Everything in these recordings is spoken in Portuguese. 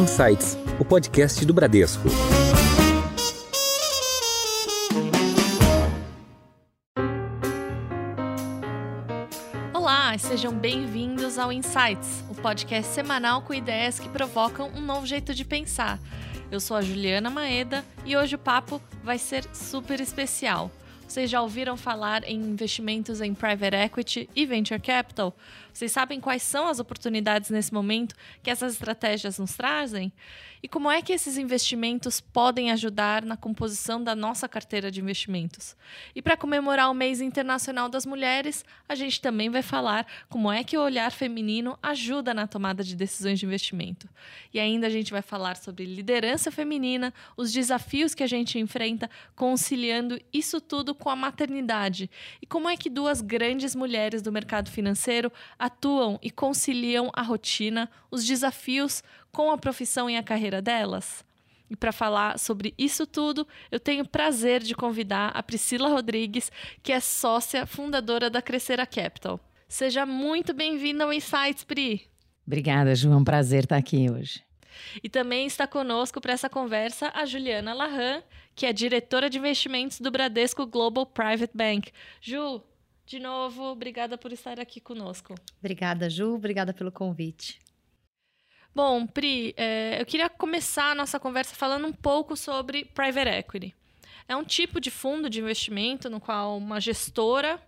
Insights, o podcast do Bradesco. Olá, sejam bem-vindos ao Insights, o podcast semanal com ideias que provocam um novo jeito de pensar. Eu sou a Juliana Maeda e hoje o papo vai ser super especial. Vocês já ouviram falar em investimentos em private equity e venture capital? Vocês sabem quais são as oportunidades nesse momento que essas estratégias nos trazem? E como é que esses investimentos podem ajudar na composição da nossa carteira de investimentos? E para comemorar o Mês Internacional das Mulheres, a gente também vai falar como é que o olhar feminino ajuda na tomada de decisões de investimento. E ainda a gente vai falar sobre liderança feminina, os desafios que a gente enfrenta conciliando isso tudo com a maternidade e como é que duas grandes mulheres do mercado financeiro atuam e conciliam a rotina, os desafios com a profissão e a carreira delas? E para falar sobre isso tudo, eu tenho o prazer de convidar a Priscila Rodrigues, que é sócia fundadora da Crescera Capital. Seja muito bem-vinda ao Insights, Pri. Obrigada, Ju. É um prazer estar aqui hoje. E também está conosco para essa conversa a Juliana Larran, que é diretora de investimentos do Bradesco Global Private Bank. Ju, de novo, obrigada por estar aqui conosco. Obrigada, Ju. Obrigada pelo convite. Bom, Pri, é, eu queria começar a nossa conversa falando um pouco sobre private equity. É um tipo de fundo de investimento no qual uma gestora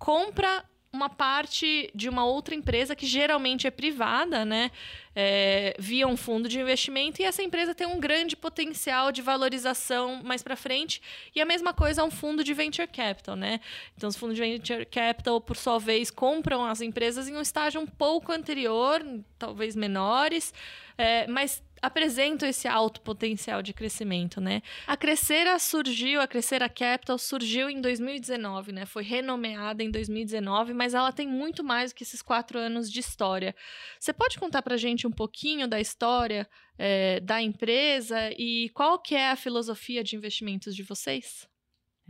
compra uma parte de uma outra empresa que geralmente é privada, né? É, via um fundo de investimento e essa empresa tem um grande potencial de valorização mais para frente e a mesma coisa é um fundo de venture capital, né? Então os fundos de venture capital por sua vez compram as empresas em um estágio um pouco anterior, talvez menores, é, mas apresentam esse alto potencial de crescimento, né? A Crescera surgiu, a Crescera Capital surgiu em 2019, né? Foi renomeada em 2019, mas ela tem muito mais do que esses quatro anos de história. Você pode contar para gente um pouquinho da história é, da empresa e qual que é a filosofia de investimentos de vocês?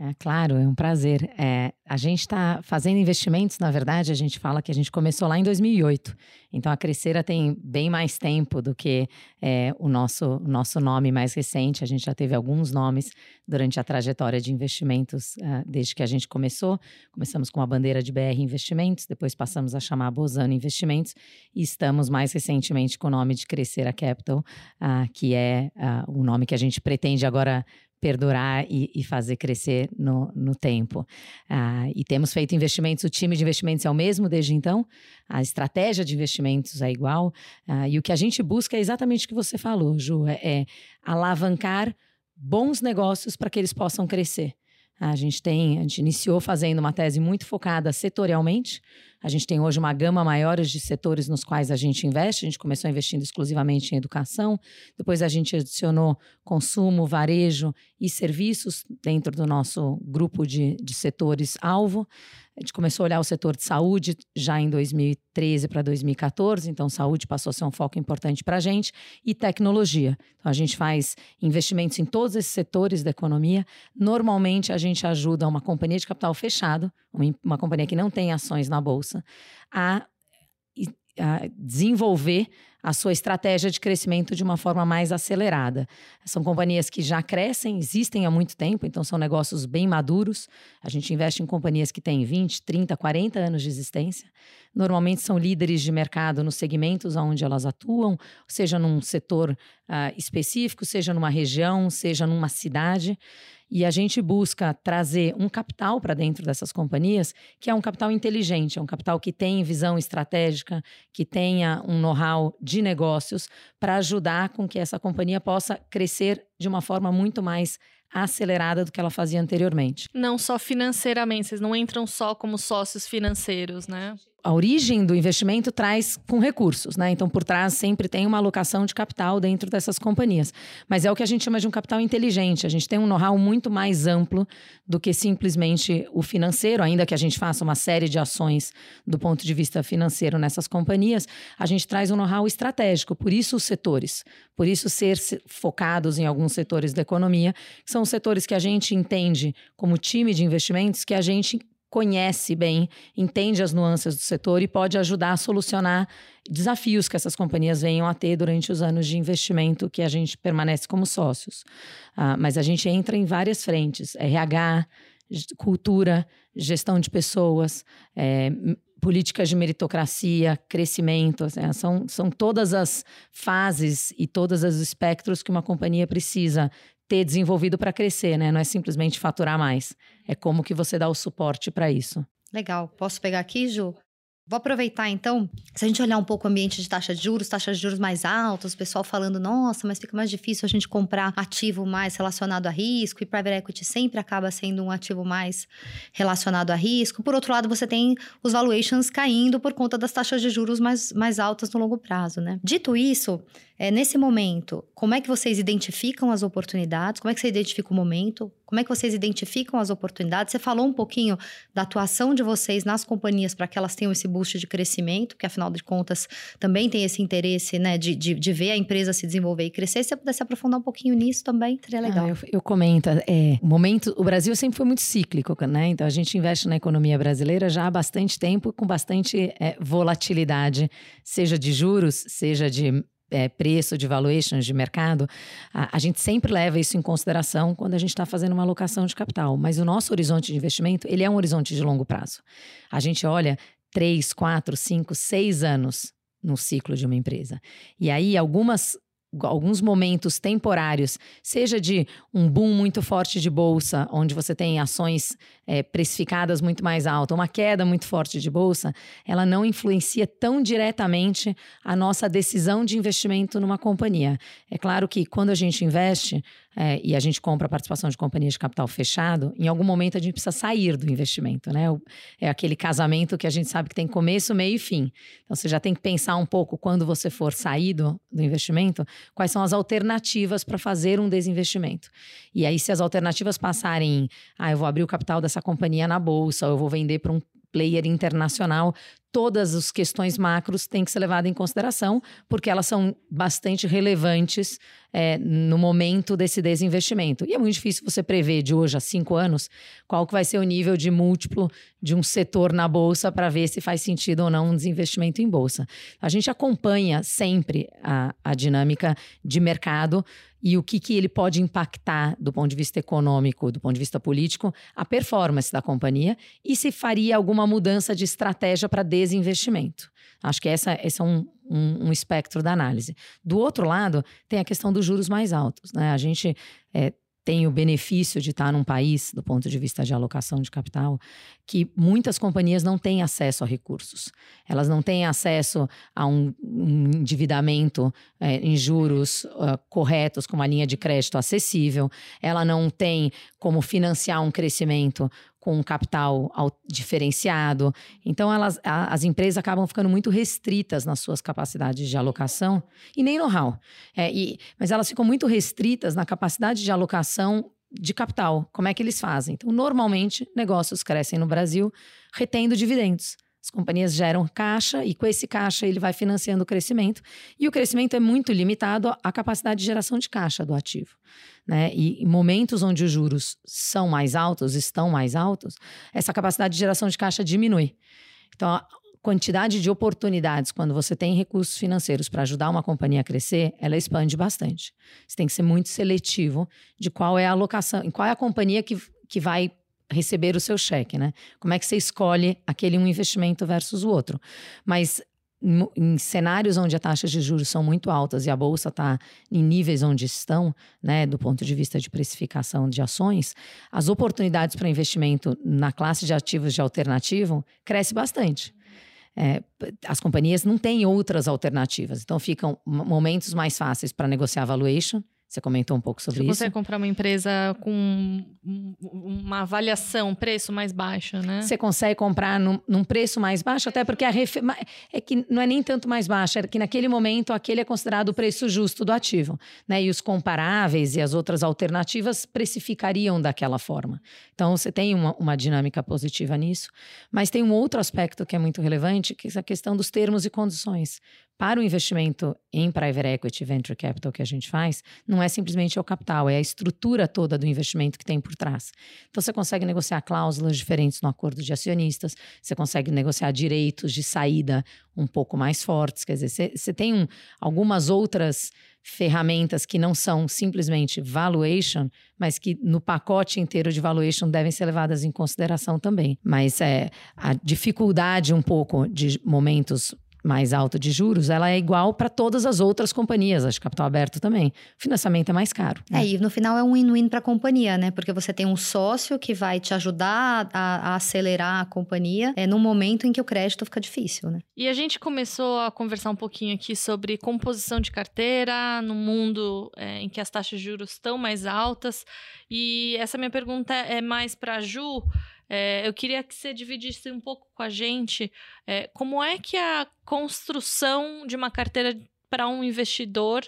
É claro, é um prazer. É, a gente está fazendo investimentos, na verdade, a gente fala que a gente começou lá em 2008. Então a Crescera tem bem mais tempo do que é, o nosso, nosso nome mais recente. A gente já teve alguns nomes durante a trajetória de investimentos uh, desde que a gente começou. Começamos com a bandeira de BR Investimentos, depois passamos a chamar Bozano Investimentos e estamos mais recentemente com o nome de Crescera Capital, uh, que é uh, o nome que a gente pretende agora perdurar e, e, fazer crescer no, no tempo. Ah, e temos feito investimentos, o time de investimentos é o mesmo desde então, a estratégia de investimentos é igual, ah, e o que a gente busca é exatamente o que você falou, Ju, é, é alavancar bons negócios para que eles possam crescer. A gente tem, a gente iniciou fazendo uma tese muito focada setorialmente, a gente tem hoje uma gama maior de setores nos quais a gente investe. A gente começou investindo exclusivamente em educação, depois a gente adicionou consumo, varejo e serviços dentro do nosso grupo de, de setores-alvo. A gente começou a olhar o setor de saúde já em 2013 para 2014, então saúde passou a ser um foco importante para a gente, e tecnologia. Então a gente faz investimentos em todos esses setores da economia. Normalmente a gente ajuda uma companhia de capital fechado, uma, uma companhia que não tem ações na bolsa a, a desenvolver a sua estratégia de crescimento de uma forma mais acelerada. São companhias que já crescem, existem há muito tempo, então são negócios bem maduros. A gente investe em companhias que têm 20, 30, 40 anos de existência. Normalmente são líderes de mercado nos segmentos onde elas atuam, seja num setor uh, específico, seja numa região, seja numa cidade. E a gente busca trazer um capital para dentro dessas companhias, que é um capital inteligente, é um capital que tem visão estratégica, que tenha um know-how de negócios para ajudar com que essa companhia possa crescer de uma forma muito mais acelerada do que ela fazia anteriormente. Não só financeiramente, vocês não entram só como sócios financeiros, né? A origem do investimento traz com recursos, né? Então, por trás sempre tem uma alocação de capital dentro dessas companhias. Mas é o que a gente chama de um capital inteligente. A gente tem um know-how muito mais amplo do que simplesmente o financeiro, ainda que a gente faça uma série de ações do ponto de vista financeiro nessas companhias, a gente traz um know-how estratégico. Por isso, os setores. Por isso, ser focados em alguns setores da economia, que são setores que a gente entende como time de investimentos, que a gente conhece bem, entende as nuances do setor e pode ajudar a solucionar desafios que essas companhias venham a ter durante os anos de investimento que a gente permanece como sócios. Uh, mas a gente entra em várias frentes: RH, cultura, gestão de pessoas, é, políticas de meritocracia, crescimento. Assim, são, são todas as fases e todos os espectros que uma companhia precisa ter desenvolvido para crescer, né? Não é simplesmente faturar mais. É como que você dá o suporte para isso. Legal. Posso pegar aqui, Ju? Vou aproveitar então, se a gente olhar um pouco o ambiente de taxa de juros, taxas de juros mais altas, o pessoal falando, nossa, mas fica mais difícil a gente comprar ativo mais relacionado a risco, e private equity sempre acaba sendo um ativo mais relacionado a risco. Por outro lado, você tem os valuations caindo por conta das taxas de juros mais, mais altas no longo prazo, né? Dito isso, é, nesse momento, como é que vocês identificam as oportunidades? Como é que você identifica o momento? Como é que vocês identificam as oportunidades? Você falou um pouquinho da atuação de vocês nas companhias para que elas tenham esse boost de crescimento, que afinal de contas também tem esse interesse né, de, de, de ver a empresa se desenvolver e crescer. Se você pudesse aprofundar um pouquinho nisso também, seria legal. Ah, eu, eu, comento, é, o momento, o Brasil sempre foi muito cíclico, né? Então a gente investe na economia brasileira já há bastante tempo, com bastante é, volatilidade, seja de juros, seja de é, preço, de valuations de mercado, a, a, gente sempre leva isso em consideração quando a gente está fazendo uma alocação de capital. Mas o nosso horizonte de investimento, ele é um horizonte de longo prazo. A gente olha três, quatro, cinco, seis anos no ciclo de uma empresa. E aí, algumas alguns momentos temporários, seja de um boom muito forte de bolsa, onde você tem ações é, precificadas muito mais alta, uma queda muito forte de bolsa, ela não influencia tão diretamente a nossa decisão de investimento numa companhia. É claro que quando a gente investe é, e a gente compra a participação de companhias de capital fechado, em algum momento a gente precisa sair do investimento, né? É aquele casamento que a gente sabe que tem começo, meio e fim. Então você já tem que pensar um pouco quando você for sair do, do investimento, quais são as alternativas para fazer um desinvestimento. E aí, se as alternativas passarem, ah, eu vou abrir o capital dessa essa companhia na bolsa, ou eu vou vender para um player internacional, todas as questões macros têm que ser levadas em consideração, porque elas são bastante relevantes é, no momento desse desinvestimento. E é muito difícil você prever de hoje a cinco anos qual que vai ser o nível de múltiplo de um setor na bolsa para ver se faz sentido ou não um desinvestimento em bolsa. A gente acompanha sempre a, a dinâmica de mercado e o que, que ele pode impactar do ponto de vista econômico, do ponto de vista político, a performance da companhia e se faria alguma mudança de estratégia para desinvestimento. Acho que essa, esse é um, um, um, espectro da análise. Do outro lado, tem a questão dos juros mais altos. Né? A gente é, tem o benefício de estar num país, do ponto de vista de alocação de capital, que muitas companhias não têm acesso a recursos. Elas não têm acesso a um, um endividamento é, em juros uh, corretos, com uma linha de crédito acessível. Ela não tem como financiar um crescimento com um capital diferenciado. Então, elas, a, as empresas acabam ficando muito restritas nas suas capacidades de alocação e nem know-how. É, mas elas ficam muito restritas na capacidade de alocação de capital. Como é que eles fazem? Então, normalmente, negócios crescem no Brasil retendo dividendos. As companhias geram caixa e com esse caixa ele vai financiando o crescimento. E o crescimento é muito limitado à capacidade de geração de caixa do ativo. Né? E em momentos onde os juros são mais altos, estão mais altos, essa capacidade de geração de caixa diminui. Então, a quantidade de oportunidades quando você tem recursos financeiros para ajudar uma companhia a crescer, ela expande bastante. Você tem que ser muito seletivo de qual é a alocação, qual é a companhia que, que vai receber o seu cheque, né? Como é que você escolhe aquele um investimento versus o outro? Mas em cenários onde as taxas de juros são muito altas e a bolsa está em níveis onde estão, né, do ponto de vista de precificação de ações, as oportunidades para investimento na classe de ativos de alternativo cresce bastante. É, as companhias não têm outras alternativas, então ficam momentos mais fáceis para negociar valuation você comentou um pouco sobre Você isso. Você consegue comprar uma empresa com uma avaliação, preço mais baixo, né? Você consegue comprar num, num preço mais baixo, até porque a refer... é que não é nem tanto mais baixo, é que naquele momento aquele é considerado o preço justo do ativo, né? E os comparáveis e as outras alternativas precificariam daquela forma. Então você tem uma, uma dinâmica positiva nisso, mas tem um outro aspecto que é muito relevante, que é a questão dos termos e condições para o investimento em private equity venture capital que a gente faz, não é simplesmente o capital, é a estrutura toda do investimento que tem por trás. Então você consegue negociar cláusulas diferentes no acordo de acionistas, você consegue negociar direitos de saída um pouco mais fortes, quer dizer, você, você tem um, algumas outras ferramentas que não são simplesmente valuation, mas que no pacote inteiro de valuation devem ser levadas em consideração também. Mas é a dificuldade um pouco de momentos mais alto de juros, ela é igual para todas as outras companhias, acho que capital aberto também. O financiamento é mais caro. Né? É, e no final é um win-win para a companhia, né? Porque você tem um sócio que vai te ajudar a, a acelerar a companhia é, no momento em que o crédito fica difícil, né? E a gente começou a conversar um pouquinho aqui sobre composição de carteira no mundo é, em que as taxas de juros estão mais altas. E essa minha pergunta é mais para a Ju. É, eu queria que você dividisse um pouco com a gente é, como é que a construção de uma carteira para um investidor,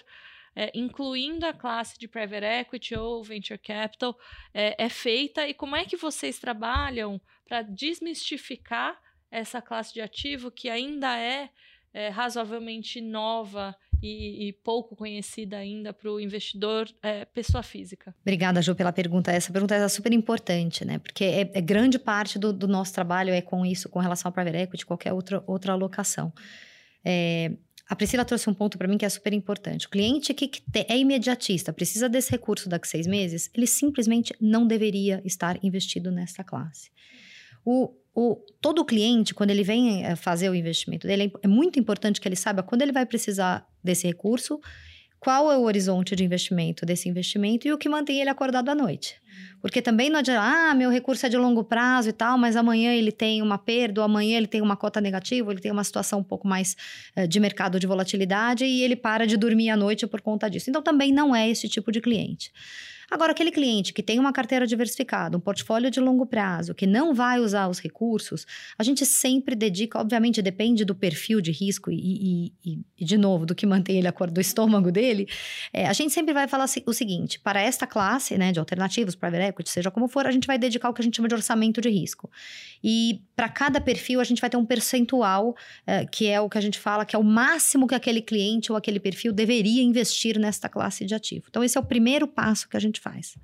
é, incluindo a classe de private equity ou venture capital, é, é feita e como é que vocês trabalham para desmistificar essa classe de ativo que ainda é, é razoavelmente nova e, e pouco conhecida ainda para o investidor é, pessoa física. Obrigada, Ju, pela pergunta. Essa pergunta é super importante, né? Porque é, é grande parte do, do, nosso trabalho é com isso, com relação ao private equity, qualquer outra, outra alocação. É, a Priscila trouxe um ponto para mim que é super importante. O cliente que, é imediatista, precisa desse recurso daqui a seis meses, ele simplesmente não deveria estar investido nessa classe. O, o, todo cliente, quando ele vem eh, fazer o investimento dele, é muito importante que ele saiba quando ele vai precisar desse recurso, qual é o horizonte de investimento desse investimento e o que mantém ele acordado à noite. Porque também não adianta, ah, meu recurso é de longo prazo e tal, mas amanhã ele tem uma perda, ou amanhã ele tem uma cota negativa, ele tem uma situação um pouco mais uh, de mercado de volatilidade e ele para de dormir à noite por conta disso. Então também não é esse tipo de cliente. Agora, aquele cliente que tem uma carteira diversificada, um portfólio de longo prazo, que não vai usar os recursos, a gente sempre dedica, obviamente, depende do perfil de risco e, e, e de novo, do que mantém ele acordado do estômago dele, é, a gente sempre vai falar o seguinte: para esta classe né, de alternativos, private equity, seja como for, a gente vai dedicar o que a gente chama de orçamento de risco. E para cada perfil, a gente vai ter um percentual, é, que é o que a gente fala que é o máximo que aquele cliente ou aquele perfil deveria investir nesta classe de ativo. Então, esse é o primeiro passo que a gente faz.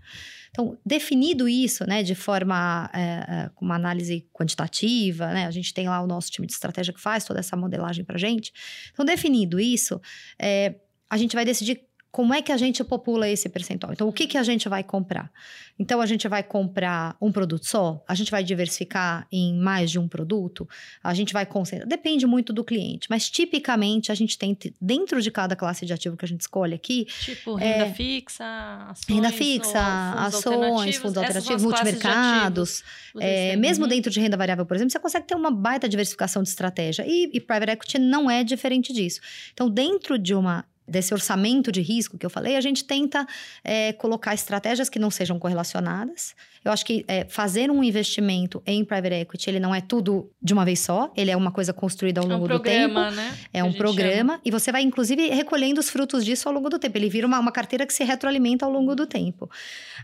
Então, definido isso, né, de forma é, com uma análise quantitativa, né, a gente tem lá o nosso time de estratégia que faz toda essa modelagem para gente. Então, definido isso, é, a gente vai decidir como é que a gente popula esse percentual? Então, o que, que a gente vai comprar? Então, a gente vai comprar um produto só? A gente vai diversificar em mais de um produto? A gente vai concentrar? Depende muito do cliente, mas tipicamente a gente tem dentro de cada classe de ativo que a gente escolhe aqui. Tipo, renda é, fixa, ações. Renda fixa, ações, fundos alternativos, multimercados. é, mesmo uhum. dentro de renda variável, por exemplo, você consegue ter uma baita diversificação de estratégia. E, e private equity não é diferente disso. Então, dentro de uma desse orçamento de risco que eu falei, a gente tenta é, colocar estratégias que não sejam correlacionadas. Eu acho que é, fazer um investimento em private equity, ele não é tudo de uma vez só, ele é uma coisa construída ao longo é um programa, do tempo. Né? É um programa, chama. e você vai, inclusive, recolhendo os frutos disso ao longo do tempo. Ele vira uma, uma carteira que se retroalimenta ao longo do tempo.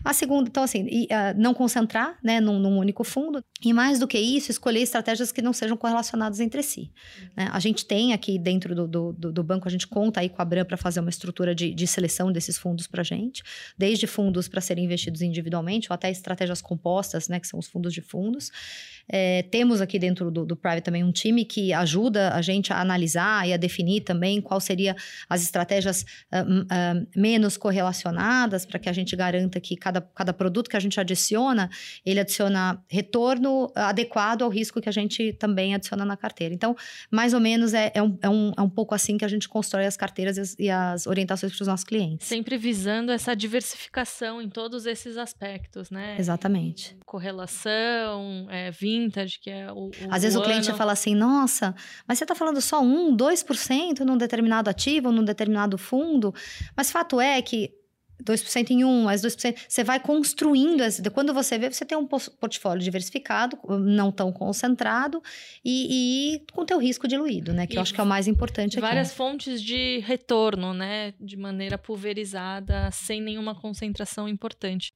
A segunda, então, assim, e, uh, não concentrar né, num, num, único fundo. E mais do que isso, escolher estratégias que não sejam correlacionadas entre si. Uhum. Né? A gente tem aqui dentro do, do, do, banco, a gente conta aí com a Bram para fazer uma estrutura de, de seleção desses fundos para gente, desde fundos para serem investidos individualmente ou até estratégias compostas, né, que são os fundos de fundos. É, temos aqui dentro do, do Private também um time que ajuda a gente a analisar e a definir também qual seria as estratégias uh, uh, menos correlacionadas para que a gente garanta que cada, cada produto que a gente adiciona, ele adiciona retorno adequado ao risco que a gente também adiciona na carteira. Então, mais ou menos é, é, um, é, um, é um pouco assim que a gente constrói as carteiras e as, e as orientações para os nossos clientes. Sempre visando essa diversificação em todos esses aspectos, né? Exatamente. Correlação, é, vínculo vintage, que é o. o Às vezes o cliente fala assim: nossa, mas você está falando só 1, 2% num determinado ativo, num determinado fundo. Mas fato é que 2% em um, mais 2%. Você vai construindo. Quando você vê, você tem um portfólio diversificado, não tão concentrado e, e com teu risco diluído, né? Que e eu acho que é o mais importante aqui. Várias aqui. fontes de retorno, né? De maneira pulverizada, sem nenhuma concentração importante.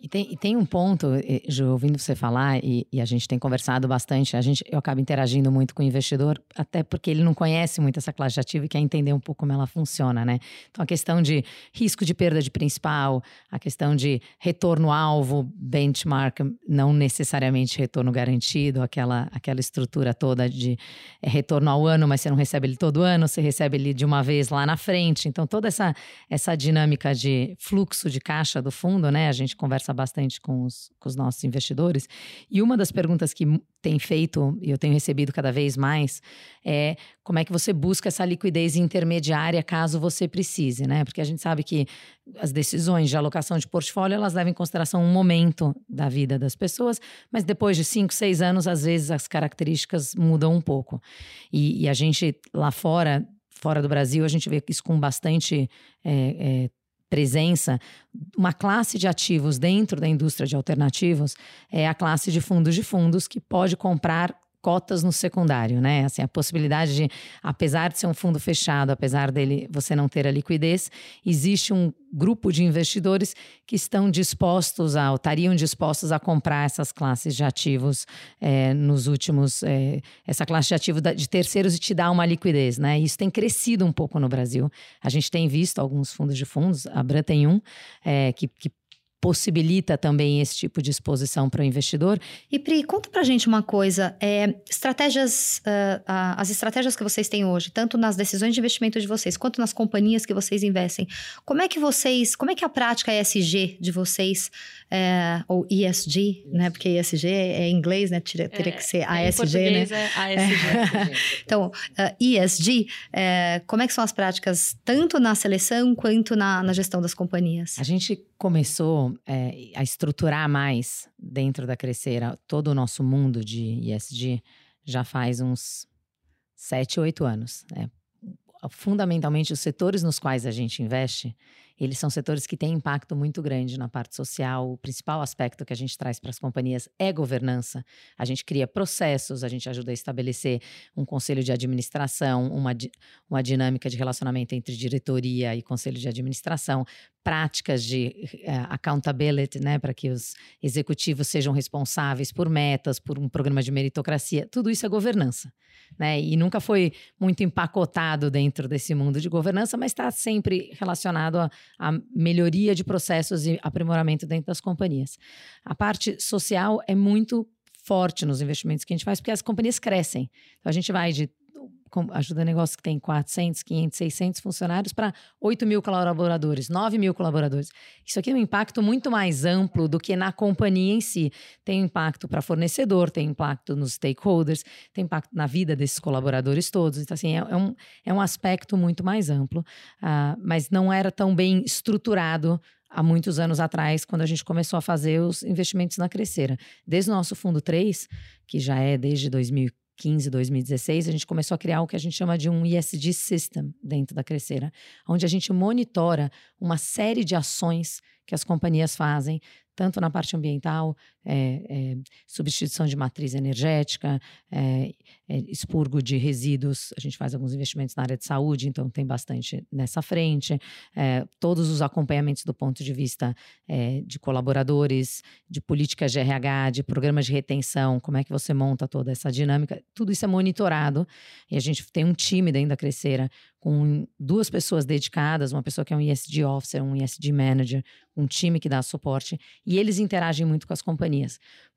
E tem, e tem um ponto, Ju, ouvindo você falar, e, e, a gente tem conversado bastante, a gente, eu acabo interagindo muito com o investidor, até porque ele não conhece muito essa classe de ativo e quer entender um pouco como ela funciona, né? Então, a questão de risco de perda de principal, a questão de retorno-alvo, benchmark, não necessariamente retorno garantido, aquela, aquela estrutura toda de é, retorno ao ano, mas você não recebe ele todo ano, você recebe ele de uma vez lá na frente. Então, toda essa, essa dinâmica de fluxo de caixa do fundo, né? A gente conversa bastante com os, com os nossos investidores. E uma das perguntas que tem feito, e eu tenho recebido cada vez mais, é como é que você busca essa liquidez intermediária caso você precise, né? Porque a gente sabe que as decisões de alocação de portfólio, elas levam em consideração um momento da vida das pessoas, mas depois de cinco, seis anos, às vezes as características mudam um pouco. E, e a gente lá fora fora do Brasil, a gente vê isso com bastante é, é, presença, uma classe de ativos dentro da indústria de alternativos é a classe de fundos de fundos que pode comprar cotas no secundário, né? Assim, a possibilidade de, apesar de ser um fundo fechado, apesar dele você não ter a liquidez, existe um grupo de investidores que estão dispostos a, ou estariam dispostos a comprar essas classes de ativos é, nos últimos, é, essa classe de ativos de terceiros e te dá uma liquidez, né? Isso tem crescido um pouco no Brasil. A gente tem visto alguns fundos de fundos, a Bran tem um, é, que, que possibilita também esse tipo de exposição para o investidor. E Pri, conta para gente uma coisa, é, estratégias, uh, uh, as estratégias que vocês têm hoje, tanto nas decisões de investimento de vocês, quanto nas companhias que vocês investem, como é que vocês, como é que é a prática ESG de vocês, é, ou ESG, né, porque ESG é em inglês, né, teria, teria que ser ASG, é, né? É ASG. então, uh, ESG, é, como é que são as práticas, tanto na seleção quanto na, na gestão das companhias? A gente começou é, a estruturar mais dentro da Crescera todo o nosso mundo de ESG já faz uns sete, oito anos. Né? Fundamentalmente, os setores nos quais a gente investe, eles são setores que têm impacto muito grande na parte social. O principal aspecto que a gente traz para as companhias é governança. A gente cria processos, a gente ajuda a estabelecer um conselho de administração, uma, uma dinâmica de relacionamento entre diretoria e conselho de administração, práticas de uh, accountability, né, para que os executivos sejam responsáveis por metas, por um programa de meritocracia. Tudo isso é governança, né? E nunca foi muito empacotado dentro desse mundo de governança, mas está sempre relacionado a, a melhoria de processos e aprimoramento dentro das companhias. A parte social é muito forte nos investimentos que a gente faz, porque as companhias crescem. Então, a gente vai de ajuda negócio que tem 400, 500, 600 funcionários para 8 mil colaboradores, 9 mil colaboradores. Isso aqui é um impacto muito mais amplo do que na companhia em si. Tem impacto para fornecedor, tem impacto nos stakeholders, tem impacto na vida desses colaboradores todos. Então, assim, é, é um, é um aspecto muito mais amplo, uh, mas não era tão bem estruturado há muitos anos atrás, quando a gente começou a fazer os investimentos na Crescera. Desde o nosso fundo 3, que já é desde 2015, 2015, 2016, a gente começou a criar o que a gente chama de um ESG System dentro da Crescera, onde a gente monitora uma série de ações que as companhias fazem, tanto na parte ambiental, é, substituição de matriz energética, é, expurgo de resíduos. A gente faz alguns investimentos na área de saúde, então tem bastante nessa frente. Todos os acompanhamentos do ponto de vista de colaboradores, de políticas de RH, de programas de retenção, como é que você monta toda essa dinâmica. Tudo isso é monitorado e a gente tem um time dentro da Crescera com duas pessoas dedicadas, uma pessoa que é um ESG Officer, um ESG Manager, um time que dá suporte, e eles interagem muito com as companhias.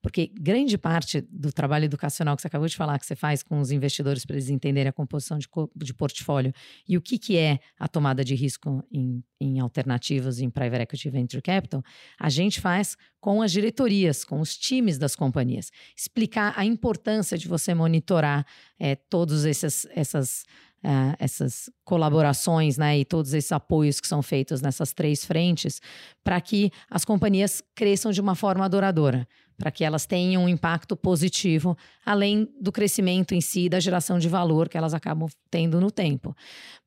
Porque grande parte do trabalho educacional que você acabou de falar, que você faz com os investidores para eles entenderem a composição de, de portfólio e o que, que é a tomada de risco em, em alternativos, em private equity venture capital, a gente faz com as diretorias, com os times das companhias. Explicar a importância de você monitorar é, todos esses, essas uh, essas colaborações né, e todos esses apoios que são feitos nessas três frentes para que as companhias cresçam de uma forma adoradora, para que elas tenham um impacto positivo, além do crescimento em si, da geração de valor que elas acabam tendo no tempo.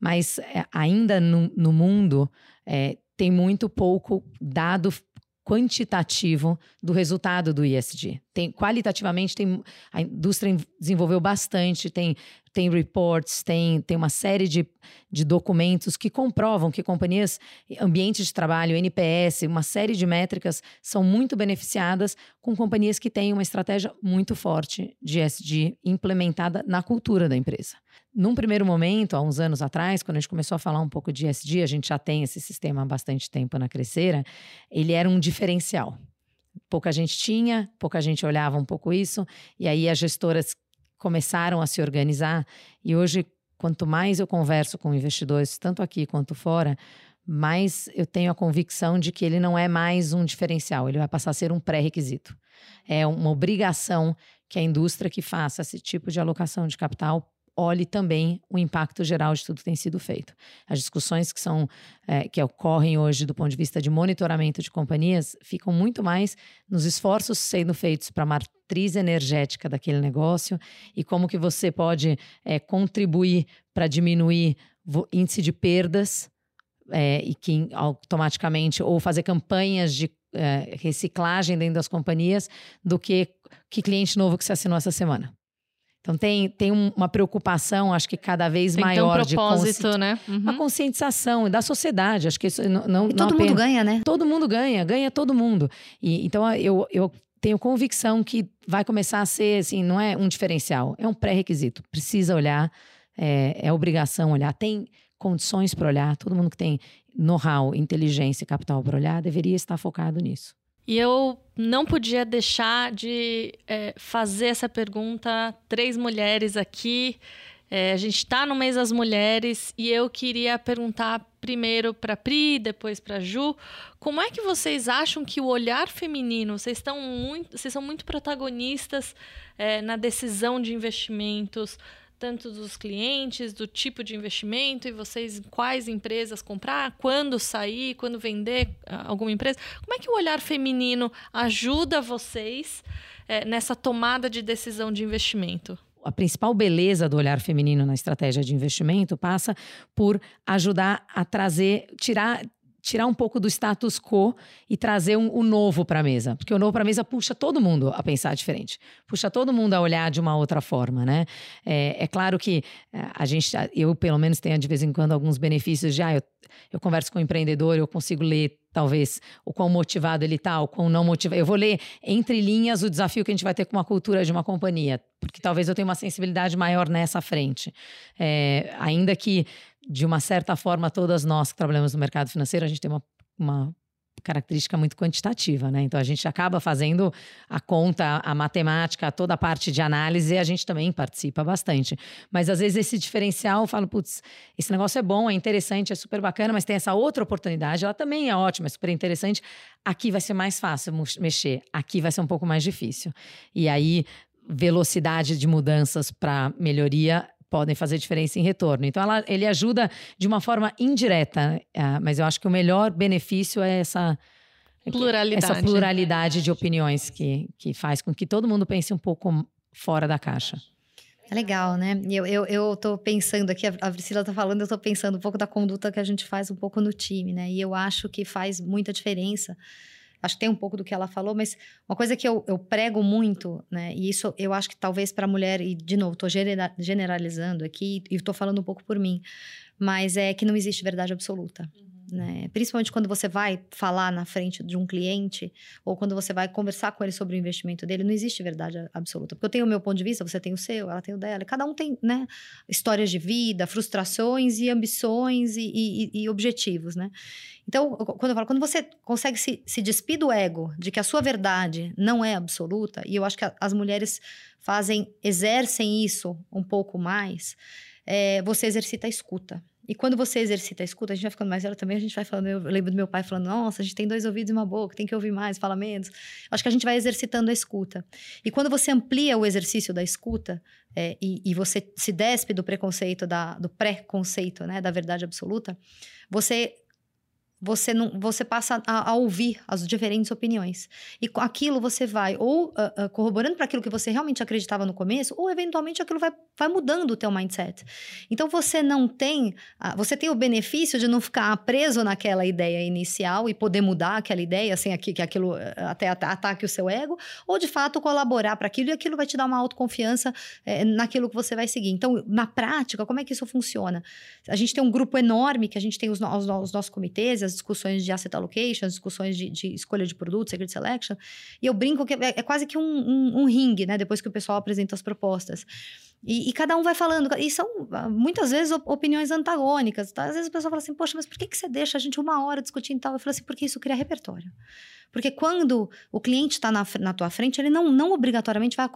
Mas é, ainda no, no mundo é, tem muito pouco dado quantitativo do resultado do ISD. Tem qualitativamente tem a indústria desenvolveu bastante, tem tem reports, tem, tem uma série de, de documentos que comprovam que companhias, ambientes de trabalho, NPS, uma série de métricas são muito beneficiadas com companhias que têm uma estratégia muito forte de SD implementada na cultura da empresa. Num primeiro momento, há uns anos atrás, quando a gente começou a falar um pouco de SD, a gente já tem esse sistema há bastante tempo na Crescera, ele era um diferencial pouca gente tinha, pouca gente olhava um pouco isso, e aí as gestoras começaram a se organizar. E hoje, quanto mais eu converso com investidores, tanto aqui quanto fora, mais eu tenho a convicção de que ele não é mais um diferencial, ele vai passar a ser um pré-requisito. É uma obrigação que a indústria que faça esse tipo de alocação de capital olhe também o impacto geral de tudo que tem sido feito. As discussões que são é, que ocorrem hoje do ponto de vista de monitoramento de companhias ficam muito mais nos esforços sendo feitos para a matriz energética daquele negócio e como que você pode é, contribuir para diminuir índice de perdas é, e que automaticamente ou fazer campanhas de é, reciclagem dentro das companhias do que que cliente novo que se assinou essa semana. Então tem, tem uma preocupação, acho que cada vez tem maior que ter um propósito, de né? Uhum. uma conscientização da sociedade. Acho que isso não, não, e todo não mundo ganha, né? Todo mundo ganha, ganha todo mundo. E então eu, eu tenho convicção que vai começar a ser assim, não é um diferencial, é um pré-requisito. Precisa olhar, é, é obrigação olhar. Tem condições para olhar. Todo mundo que tem know-how, inteligência, capital para olhar deveria estar focado nisso. E eu não podia deixar de é, fazer essa pergunta. Três mulheres aqui. É, a gente está no mês das mulheres e eu queria perguntar primeiro para Pri, depois para Ju, como é que vocês acham que o olhar feminino, vocês estão muito, vocês são muito protagonistas é, na decisão de investimentos, tanto dos clientes, do tipo de investimento e vocês quais empresas comprar, quando sair, quando vender ah, alguma empresa. Como é que o olhar feminino ajuda vocês é, nessa tomada de decisão de investimento? a principal beleza do olhar feminino na estratégia de investimento passa por ajudar a trazer, tirar, tirar um pouco do status quo e trazer um, o novo para a mesa. Porque o novo para a mesa puxa todo mundo a pensar diferente, puxa todo mundo a olhar de uma outra forma, né? É, é claro que é, a gente, eu pelo menos tenho de vez em quando alguns benefícios de, ah, eu, eu converso com o um empreendedor, eu consigo ler talvez o quão motivado ele está, o quão não motivado. Eu vou ler entre linhas o desafio que a gente vai ter com uma cultura de uma companhia, porque talvez eu tenha uma sensibilidade maior nessa frente. É, ainda que de uma certa forma, todas nós que trabalhamos no mercado financeiro, a gente tem uma, uma característica muito quantitativa, né? Então a gente acaba fazendo a conta, a matemática, toda a parte de análise, e a gente também participa bastante. Mas às vezes esse diferencial, eu falo, putz, esse negócio é bom, é interessante, é super bacana, mas tem essa outra oportunidade, ela também é ótima, é super interessante. Aqui vai ser mais fácil mexer, aqui vai ser um pouco mais difícil. E aí velocidade de mudanças para melhoria podem fazer diferença em retorno. Então, ela, ele ajuda de uma forma indireta, uh, mas eu acho que o melhor benefício é essa pluralidade, essa pluralidade de opiniões que, que faz com que todo mundo pense um pouco fora da caixa. É legal, né? Eu, eu, eu tô pensando aqui, a Priscila tá falando, eu tô pensando um pouco da conduta que a gente faz um pouco no time, né? E eu acho que faz muita diferença acho que tem um pouco do que ela falou, mas uma coisa que eu, eu prego muito, né? E isso eu acho que talvez para a mulher, e de novo, estou generalizando aqui e estou falando um pouco por mim, mas é que não existe verdade absoluta. Uhum. Né? Principalmente quando você vai falar na frente de um cliente ou quando você vai conversar com ele sobre o investimento dele, não existe verdade absoluta. Porque eu tenho o meu ponto de vista, você tem o seu, ela tem o dela. Cada um tem né, histórias de vida, frustrações e ambições e, e, e objetivos, né? Então, quando eu falo, quando você consegue se, se despir do ego de que a sua verdade não é absoluta, e eu acho que as mulheres fazem, exercem isso um pouco mais, é, você exercita a escuta. E quando você exercita a escuta, a gente vai ficando mais velho também, a gente vai falando, eu lembro do meu pai falando, nossa, a gente tem dois ouvidos e uma boca, tem que ouvir mais, fala menos. Acho que a gente vai exercitando a escuta. E quando você amplia o exercício da escuta, é, e, e, você se despe do preconceito, da, do pré-conceito, né, da verdade absoluta, você você não você passa a, a, ouvir as diferentes opiniões. E com aquilo você vai ou uh, uh, corroborando para aquilo que você realmente acreditava no começo ou eventualmente aquilo vai, vai mudando o teu mindset. Então você não tem uh, você tem o benefício de não ficar preso naquela ideia inicial e poder mudar aquela ideia sem aqui que aquilo até ataque o seu ego ou de fato colaborar para aquilo e aquilo vai te dar uma autoconfiança eh, naquilo que você vai seguir. Então na prática como é que isso funciona? A gente tem um grupo enorme que a gente tem os, os, os nossos comitês as discussões de asset allocation, discussões de, de, escolha de produto, secret selection. E eu brinco que é, é quase que um, um, um, ringue, né? Depois que o pessoal apresenta as propostas. E, e, cada um vai falando. E são, ah, muitas vezes, opiniões antagônicas. Tá? Às vezes o pessoal fala assim, poxa, mas por que, que você deixa a gente uma hora discutindo tal? Eu falo assim, porque isso cria repertório. Porque quando o cliente está na, na tua frente, ele não, não obrigatoriamente vai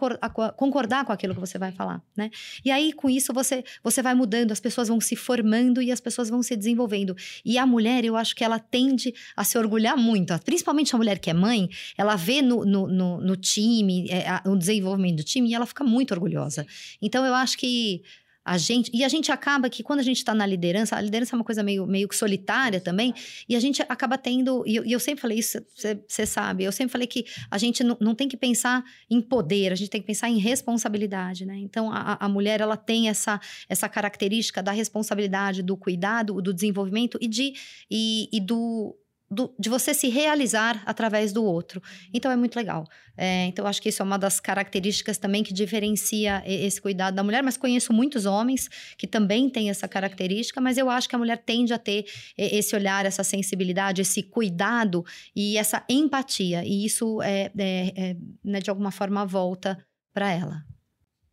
concordar com aquilo que você vai falar, né? E aí, com isso, você, você vai mudando, as pessoas vão se formando e as pessoas vão se desenvolvendo. E a mulher, eu acho que ela tende a se orgulhar muito, principalmente a mulher que é mãe, ela vê no, no, no, no time, é, o desenvolvimento do time, e ela fica muito orgulhosa. Então, eu acho que a gente e a gente acaba que quando a gente está na liderança, a liderança é uma coisa meio, meio que solitária também, e a gente acaba tendo, e eu, e eu sempre falei isso, você sabe, eu sempre falei que a gente não, tem que pensar em poder, a gente tem que pensar em responsabilidade, né? Então a, a mulher ela tem essa, essa característica da responsabilidade, do cuidado, do desenvolvimento e de e, e do do, de você se realizar através do outro. Então é muito legal. É, então acho que isso é uma das características também que diferencia esse cuidado da mulher. Mas conheço muitos homens que também têm essa característica, mas eu acho que a mulher tende a ter esse olhar, essa sensibilidade, esse cuidado e essa empatia. E isso é, é, é né, de alguma forma volta para ela.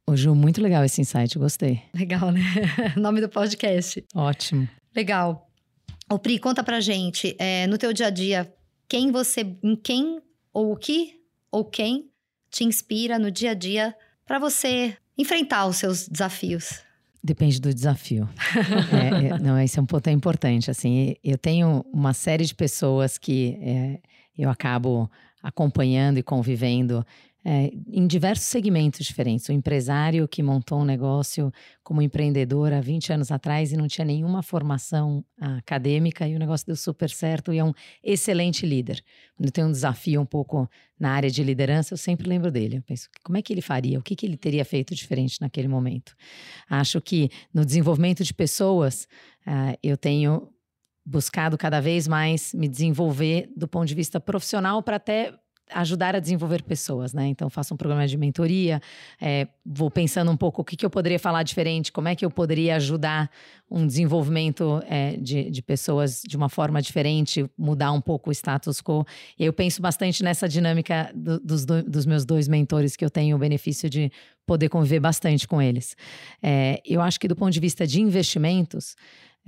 Ô Ju, muito legal esse insight, gostei. Legal, né? Nome do podcast. Ótimo. Legal. O Pri, conta pra gente, é, no teu dia a dia, quem você, em quem ou o que ou quem te inspira no dia a dia para você enfrentar os seus desafios? Depende do desafio. é, é, não, esse é um ponto importante. Assim, eu tenho uma série de pessoas que é, eu acabo acompanhando e convivendo é, em diversos segmentos diferentes. O empresário que montou um negócio como empreendedor há 20 anos atrás e não tinha nenhuma formação acadêmica e o negócio deu super certo e é um excelente líder. Quando tem um desafio um pouco na área de liderança, eu sempre lembro dele. Eu penso, como é que ele faria? O que, que ele teria feito diferente naquele momento? Acho que no desenvolvimento de pessoas, uh, eu tenho buscado cada vez mais me desenvolver do ponto de vista profissional para até ajudar a desenvolver pessoas, né? Então, faço um programa de mentoria, é, vou pensando um pouco o que, que eu poderia falar diferente, como é que eu poderia ajudar um desenvolvimento é, de, de pessoas de uma forma diferente, mudar um pouco o status quo. E eu penso bastante nessa dinâmica do, dos, do, dos meus dois mentores, que eu tenho o benefício de poder conviver bastante com eles. É, eu acho que do ponto de vista de investimentos,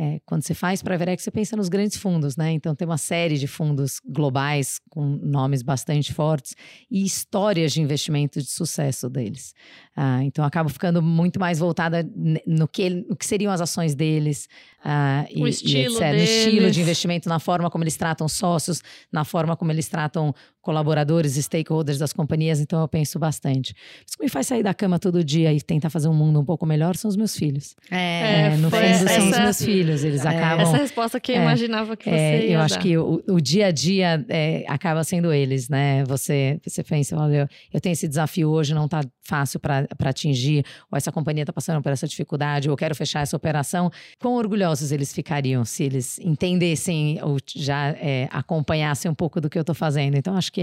é, quando você faz para Everex, você pensa nos grandes fundos, né? Então tem uma série de fundos globais com nomes bastante fortes e histórias de investimento de sucesso deles. Ah, então acabo ficando muito mais voltada no que, no que seriam as ações deles ah, o e, estilo e etc. No estilo de investimento, na forma como eles tratam sócios, na forma como eles tratam colaboradores stakeholders das companhias. Então eu penso bastante. Isso que me faz sair da cama todo dia e tentar fazer um mundo um pouco melhor são os meus filhos. É, é no fundo essa, são os meus filhos. Eles é, acabam. Essa resposta que eu é, imaginava que você é, Eu dar. acho que o, o dia a dia é, acaba sendo eles, né? Você, você pensa, olha, eu tenho esse desafio hoje, não está fácil para atingir, ou essa companhia está passando por essa dificuldade, ou eu quero fechar essa operação. Quão orgulhosos eles ficariam se eles entendessem ou já é, acompanhassem um pouco do que eu estou fazendo? Então, acho que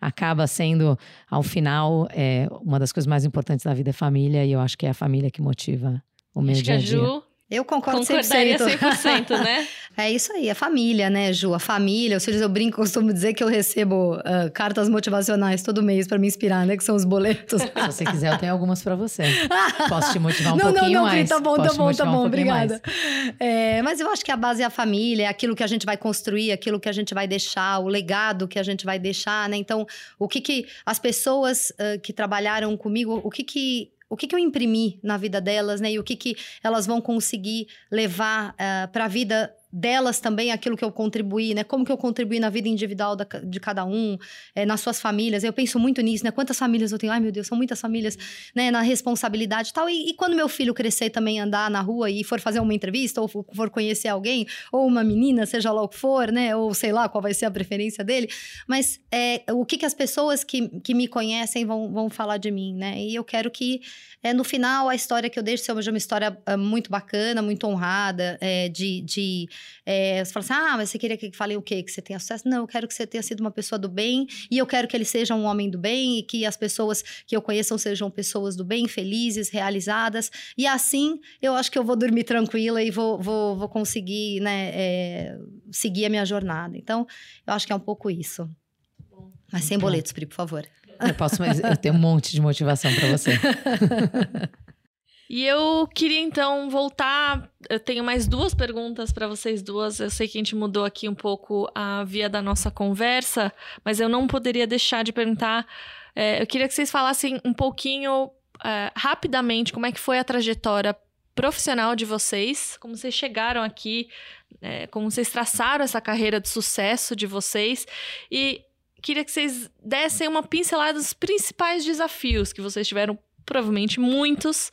acaba sendo, ao final, é, uma das coisas mais importantes da vida é família, e eu acho que é a família que motiva o meu acho dia a dia. Ju eu concordo Concordaria 100%. 100%, né? é isso aí, a família, né, Ju? A família. Os filhos, eu brinco, costumo dizer que eu recebo uh, cartas motivacionais todo mês para me inspirar, né? Que são os boletos. Se você quiser, eu tenho algumas para você. Posso te motivar um não, pouquinho não, não, mais. Tá bom, Posso tá bom, tá bom, um obrigada. É, mas eu acho que a base é a família, é aquilo que a gente vai construir, aquilo que a gente vai deixar, o legado que a gente vai deixar, né? Então, o que que as pessoas uh, que trabalharam comigo, o que que o que, que eu imprimi na vida delas, né? E o que, que elas vão conseguir levar uh, eh, para a vida delas também aquilo que eu contribuí, né? Como que eu contribuí na vida individual da, de cada um, é, nas suas famílias. Eu penso muito nisso, né? Quantas famílias eu tenho? Ai, meu Deus, são muitas famílias, né? Na responsabilidade e tal. E, e quando meu filho crescer também andar na rua e for fazer uma entrevista, ou for conhecer alguém, ou uma menina, seja lá o que for, né? Ou sei lá qual vai ser a preferência dele. Mas é, o que, que as pessoas que, que me conhecem vão, vão falar de mim, né? E eu quero que, é, no final, a história que eu deixo seja uma história muito bacana, muito honrada, é, de, de é, você fala assim, ah, mas você queria que falem o quê? Que você tenha sucesso? Não, eu quero que você tenha sido uma pessoa do bem e eu quero que ele seja um homem do bem e que as pessoas que eu conheçam sejam pessoas do bem, felizes, realizadas. E assim, eu acho que eu vou dormir tranquila e vou, vou, vou conseguir, né, é, seguir a minha jornada. Então, eu acho que é um pouco isso. Mas sem boletos, Pri, por favor. Eu posso, mas eu tenho um monte de motivação para você. E eu queria então voltar. Eu tenho mais duas perguntas para vocês duas. Eu sei que a gente mudou aqui um pouco a via da nossa conversa, mas eu não poderia deixar de perguntar. É, eu queria que vocês falassem um pouquinho é, rapidamente como é que foi a trajetória profissional de vocês, como vocês chegaram aqui, é, como vocês traçaram essa carreira de sucesso de vocês e queria que vocês dessem uma pincelada dos principais desafios que vocês tiveram, provavelmente muitos,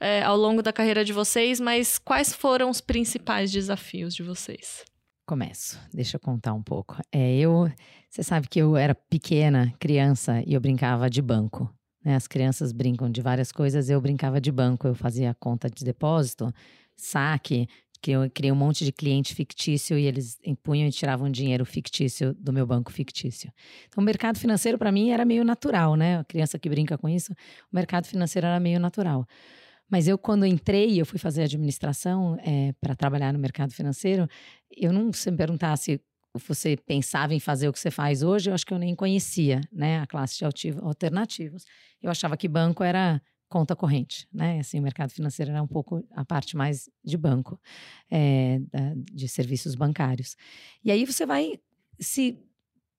é, ao longo da carreira de vocês, mas quais foram os principais desafios de vocês? Começo, deixa eu contar um pouco. É, eu, você sabe que eu era pequena, criança, e eu brincava de banco. Né? As crianças brincam de várias coisas, eu brincava de banco, eu fazia conta de depósito, saque, que eu criei um monte de cliente fictício e eles empunham e tiravam dinheiro fictício do meu banco fictício. Então, o mercado financeiro para mim era meio natural, né? A criança que brinca com isso, o mercado financeiro era meio natural. Mas eu, quando entrei, eu fui fazer administração é, para trabalhar no mercado financeiro, eu não, se me perguntasse você pensava em fazer o que você faz hoje, eu acho que eu nem conhecia, né, a classe de alternativos. Eu achava que banco era conta corrente, né? Assim, o mercado financeiro era um pouco a parte mais de banco, é, de serviços bancários. E aí você vai se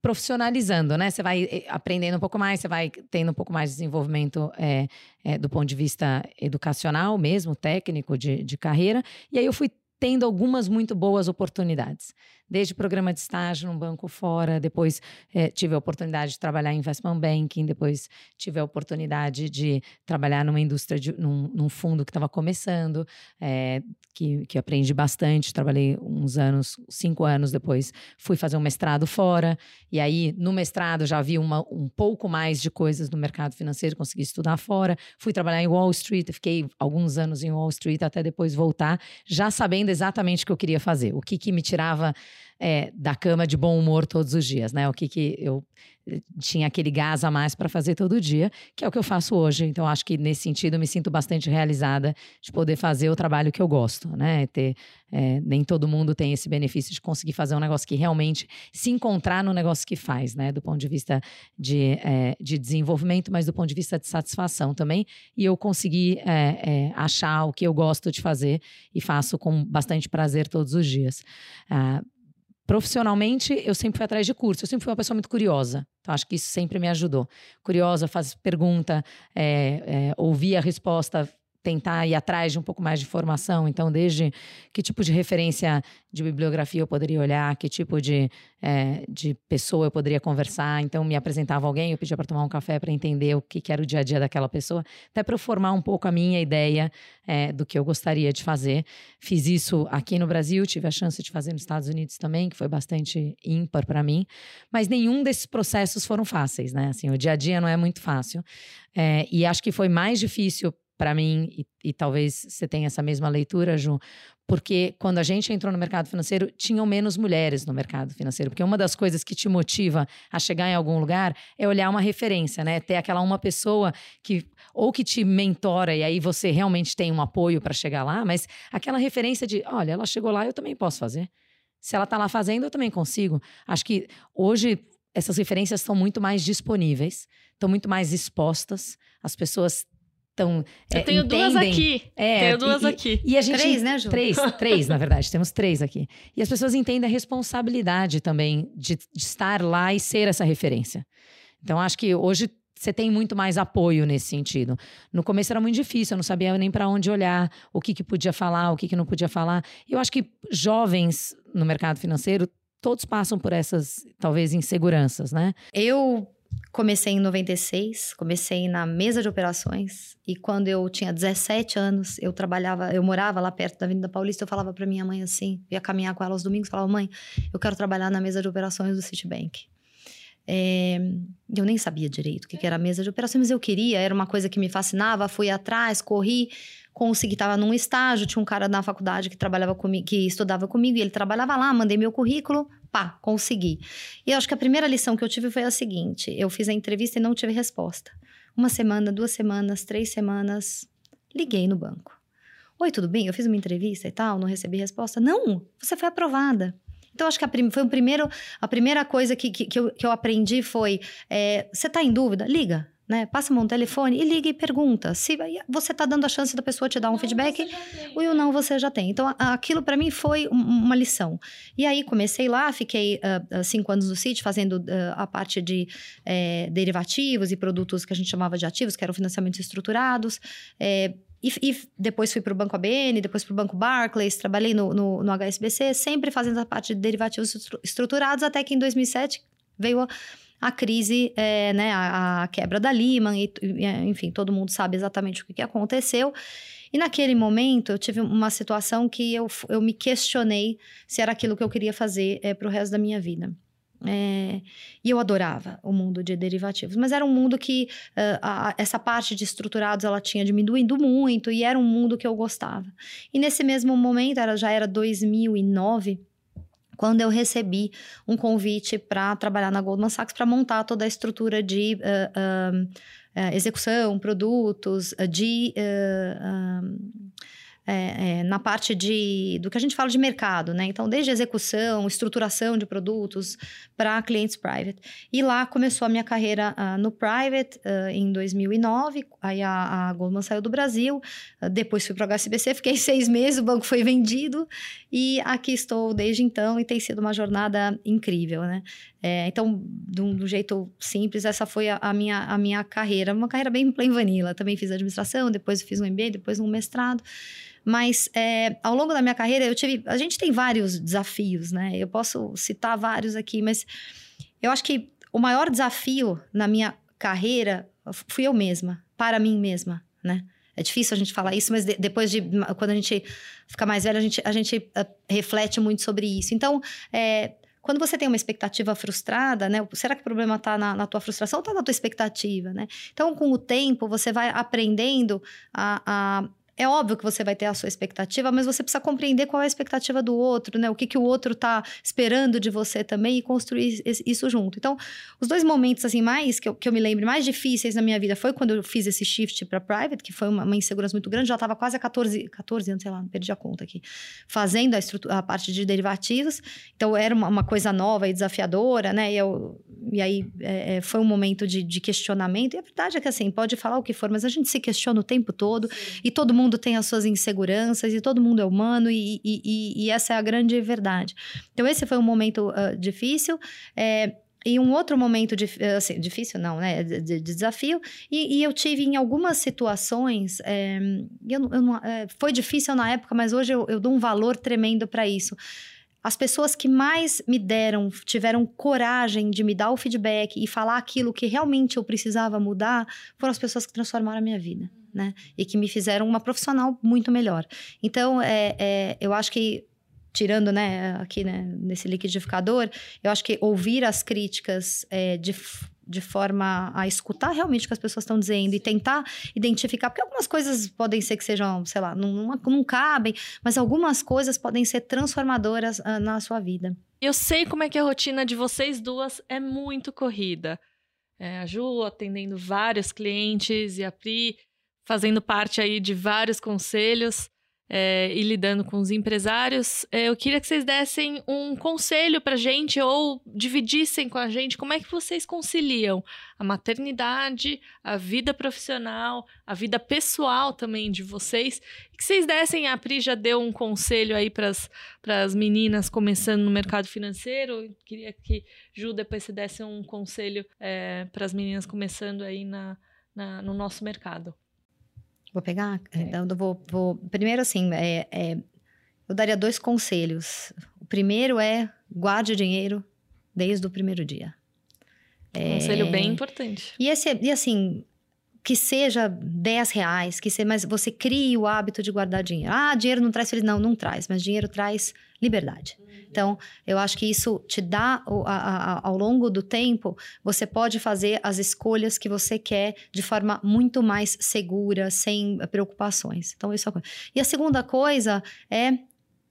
profissionalizando, né? Você vai eh, aprendendo um pouco mais, você vai tendo um pouco mais de desenvolvimento é, é, do ponto de vista educacional mesmo, técnico, de, de carreira. E aí eu fui tendo algumas muito boas oportunidades desde programa de estágio num banco fora, depois é, tive a oportunidade de trabalhar em investment banking, depois tive a oportunidade de trabalhar numa indústria, de, num, num fundo que estava começando, é, que, que aprendi bastante, trabalhei uns anos, cinco anos depois, fui fazer um mestrado fora, e aí no mestrado já vi uma, um pouco mais de coisas no mercado financeiro, consegui estudar fora, fui trabalhar em Wall Street, fiquei alguns anos em Wall Street até depois voltar, já sabendo exatamente o que eu queria fazer, o que, que me tirava é, da cama de bom humor todos os dias, né? O que, que eu tinha aquele gás a mais para fazer todo dia, que é o que eu faço hoje. Então, acho que nesse sentido me sinto bastante realizada de poder fazer o trabalho que eu gosto, né? Ter, é, nem todo mundo tem esse benefício de conseguir fazer um negócio que realmente se encontrar no negócio que faz, né? Do ponto de vista de, é, de desenvolvimento, mas do ponto de vista de satisfação também. E eu consegui é, é achar o que eu gosto de fazer e faço com bastante prazer todos os dias. Ah, Profissionalmente, eu sempre fui atrás de curso. Eu sempre fui uma pessoa muito curiosa. Então, acho que isso sempre me ajudou. Curiosa, faz pergunta, é, é, ouvir a resposta, tentar ir atrás de um pouco mais de informação. Então, desde que tipo de referência de bibliografia eu poderia olhar, que tipo de, é, de pessoa eu poderia conversar. Então, me apresentava alguém, eu pedia para tomar um café para entender o que, que, era o dia a dia daquela pessoa, até para eu formar um pouco a minha ideia é, do que eu gostaria de fazer. Fiz isso aqui no Brasil, tive a chance de fazer nos Estados Unidos também, que foi bastante ímpar para mim. Mas nenhum desses processos foram fáceis, né? Assim, o dia a dia não é muito fácil. É, e acho que foi mais difícil para mim, e, e, talvez você tenha essa mesma leitura, Ju, porque quando a gente entrou no mercado financeiro, tinham menos mulheres no mercado financeiro. Porque uma das coisas que te motiva a chegar em algum lugar é olhar uma referência, né? Ter aquela uma pessoa que ou que te mentora e aí você realmente tem um apoio para chegar lá, mas aquela referência de, olha, ela chegou lá, eu também posso fazer. Se ela está lá fazendo, eu também consigo. Acho que hoje essas referências estão muito mais disponíveis, estão muito mais expostas. As pessoas então, Eu é, tenho entendem, duas aqui. É, tenho duas e, aqui. E a gente, três, né, Ju? Três, três, na verdade. Temos três aqui. E as pessoas entendem a responsabilidade também de, de estar lá e ser essa referência. Então, acho que hoje você tem muito mais apoio nesse sentido. No começo era muito difícil, eu não sabia nem para onde olhar, o que, que podia falar, o que, que não podia falar. Eu acho que jovens no mercado financeiro, todos passam por essas, talvez, inseguranças, né? Eu comecei em 96, comecei na mesa de operações e quando eu tinha 17 anos, eu trabalhava, eu morava lá perto da Avenida Paulista, eu falava para minha mãe assim, ia caminhar com ela aos domingos, falava: "Mãe, eu quero trabalhar na mesa de operações do Citibank". É, eu nem sabia direito o que, que era mesa de operações, mas eu queria, era uma coisa que me fascinava, fui atrás, corri, consegui, estava num estágio, tinha um cara na faculdade que trabalhava comigo, que estudava comigo, e ele trabalhava lá, mandei meu currículo, pá, consegui. E eu acho que a primeira lição que eu tive foi a seguinte: eu fiz a entrevista e não tive resposta. Uma semana, duas semanas, três semanas, liguei no banco. Oi, tudo bem? Eu fiz uma entrevista e tal, não recebi resposta. Não, você foi aprovada. Então, acho que a, foi o primeiro, a primeira coisa que, que, que, eu, que eu aprendi foi: é, você está em dúvida? Liga. Né? Passa um telefone e liga e pergunta. Se você está dando a chance da pessoa te dar um não, feedback, ou não você já tem. Então, aquilo para mim foi uma lição. E aí comecei lá, fiquei uh, cinco anos no Citi fazendo uh, a parte de eh, derivativos e produtos que a gente chamava de ativos, que eram financiamentos estruturados. Eh, e, e, depois fui para o Banco ABN, depois para o Banco Barclays, trabalhei no, no, no, HSBC, sempre fazendo a parte de derivativos estruturados, até que em 2007 veio a, a crise, é, né, a, a, quebra da Lehman, e, enfim, todo mundo sabe exatamente o que, que aconteceu. E naquele momento eu tive uma situação que eu, eu me questionei se era aquilo que eu queria fazer é, para o resto da minha vida. É, e eu adorava o mundo de derivativos, mas era um mundo que uh, a, essa parte de estruturados ela tinha diminuindo muito e era um mundo que eu gostava. E nesse mesmo momento, era, já era 2009, quando eu recebi um convite para trabalhar na Goldman Sachs para montar toda a estrutura de uh, uh, execução, produtos, de é, é, na parte de, do que a gente fala de mercado, né? Então, desde execução, estruturação de produtos para clientes private. E lá começou a minha carreira uh, no private uh, em 2009. Aí a, a, Goldman saiu do Brasil. Uh, depois fui para o HSBC, fiquei seis meses, o banco foi vendido. E aqui estou desde então e tem sido uma jornada incrível, né? É, então, de um, de um, jeito simples, essa foi a, a, minha, a minha carreira. Uma carreira bem plain vanilla. Também fiz administração, depois fiz um MBA, depois um mestrado. Mas é, ao longo da minha carreira, eu tive. A gente tem vários desafios, né? Eu posso citar vários aqui, mas eu acho que o maior desafio na minha carreira fui eu mesma, para mim mesma, né? É difícil a gente falar isso, mas de, depois de quando a gente fica mais velho, a gente, a gente uh, reflete muito sobre isso. Então, é, quando você tem uma expectativa frustrada, né? Será que o problema está na, na, tua frustração ou está na tua expectativa, né? Então, com o tempo, você vai aprendendo a, a é óbvio que você vai ter a sua expectativa, mas você precisa compreender qual é a expectativa do outro, né? O que, que o outro está esperando de você também e construir isso junto. Então, os dois momentos, assim, mais que eu, que eu me lembro, mais difíceis na minha vida foi quando eu fiz esse shift para private, que foi uma, uma, insegurança muito grande. Já estava quase a 14, 14 anos, sei lá, perdi a conta aqui, fazendo a, a parte de derivativos. Então, era uma, uma, coisa nova e desafiadora, né? E, eu, e aí é, é foi um momento de, de, questionamento. E a verdade é que, assim, pode falar o que for, mas a gente se questiona o tempo todo Sim. e todo mundo mundo tem as suas inseguranças e todo mundo é humano e, e, e essa é a grande verdade. Então, esse foi um momento uh, difícil. É, e um outro momento de, assim, difícil, não, né? De, de desafio. E, e, eu tive em algumas situações. É, eu, eu não, é, foi difícil na época, mas hoje eu, eu dou um valor tremendo para isso. As pessoas que mais me deram, tiveram coragem de me dar o feedback e falar aquilo que realmente eu precisava mudar, foram as pessoas que transformaram a minha vida né? E que me fizeram uma profissional muito melhor. Então, é, é, eu acho que tirando, né, aqui, né, nesse liquidificador, eu acho que ouvir as críticas é, de, de forma a escutar realmente o que as pessoas estão dizendo e tentar identificar, porque algumas coisas podem ser que sejam, sei lá, não, não, não cabem, mas algumas coisas podem ser transformadoras uh, na sua vida. Eu sei como é que a rotina de vocês duas é muito corrida. É, a Ju atendendo vários clientes e a Pri fazendo parte aí de vários conselhos. é, e lidando com os empresários, é, eu queria que vocês dessem um conselho para gente ou dividissem com a gente como é que vocês conciliam a maternidade, a vida profissional, a vida pessoal também de vocês. E que vocês dessem, a Pri já deu um conselho aí para as meninas começando no mercado financeiro. Eu queria que Ju depois se desse um conselho é, para as meninas começando aí na, na, no nosso mercado. Vou pegar? É. Então, eu vou, vou, Primeiro, assim, é, é, eu daria dois conselhos. O primeiro é guarde o dinheiro desde o primeiro dia. Conselho bem importante. E, esse, e assim, que seja 10 reais, que seja, mas você crie o hábito de guardar dinheiro. Ah, dinheiro não traz felicidade. Não, não traz, mas dinheiro traz liberdade. Então, eu acho que isso te dá, ao longo do tempo, você pode fazer as escolhas que você quer de forma muito mais segura, sem preocupações. Então, isso é a coisa. E a segunda coisa é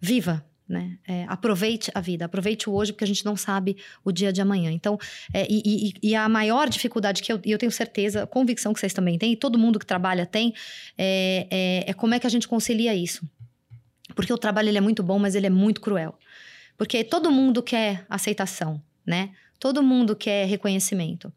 viva. Né? É, aproveite a vida, aproveite o hoje, porque a gente não sabe o dia de amanhã. Então, é, e, e, e, a maior dificuldade que eu, eu tenho certeza, convicção que vocês também têm, e todo mundo que trabalha tem, é, é, é como é que a gente concilia isso. Porque o trabalho ele é muito bom, mas ele é muito cruel. Porque todo mundo quer aceitação, né? Todo mundo quer reconhecimento.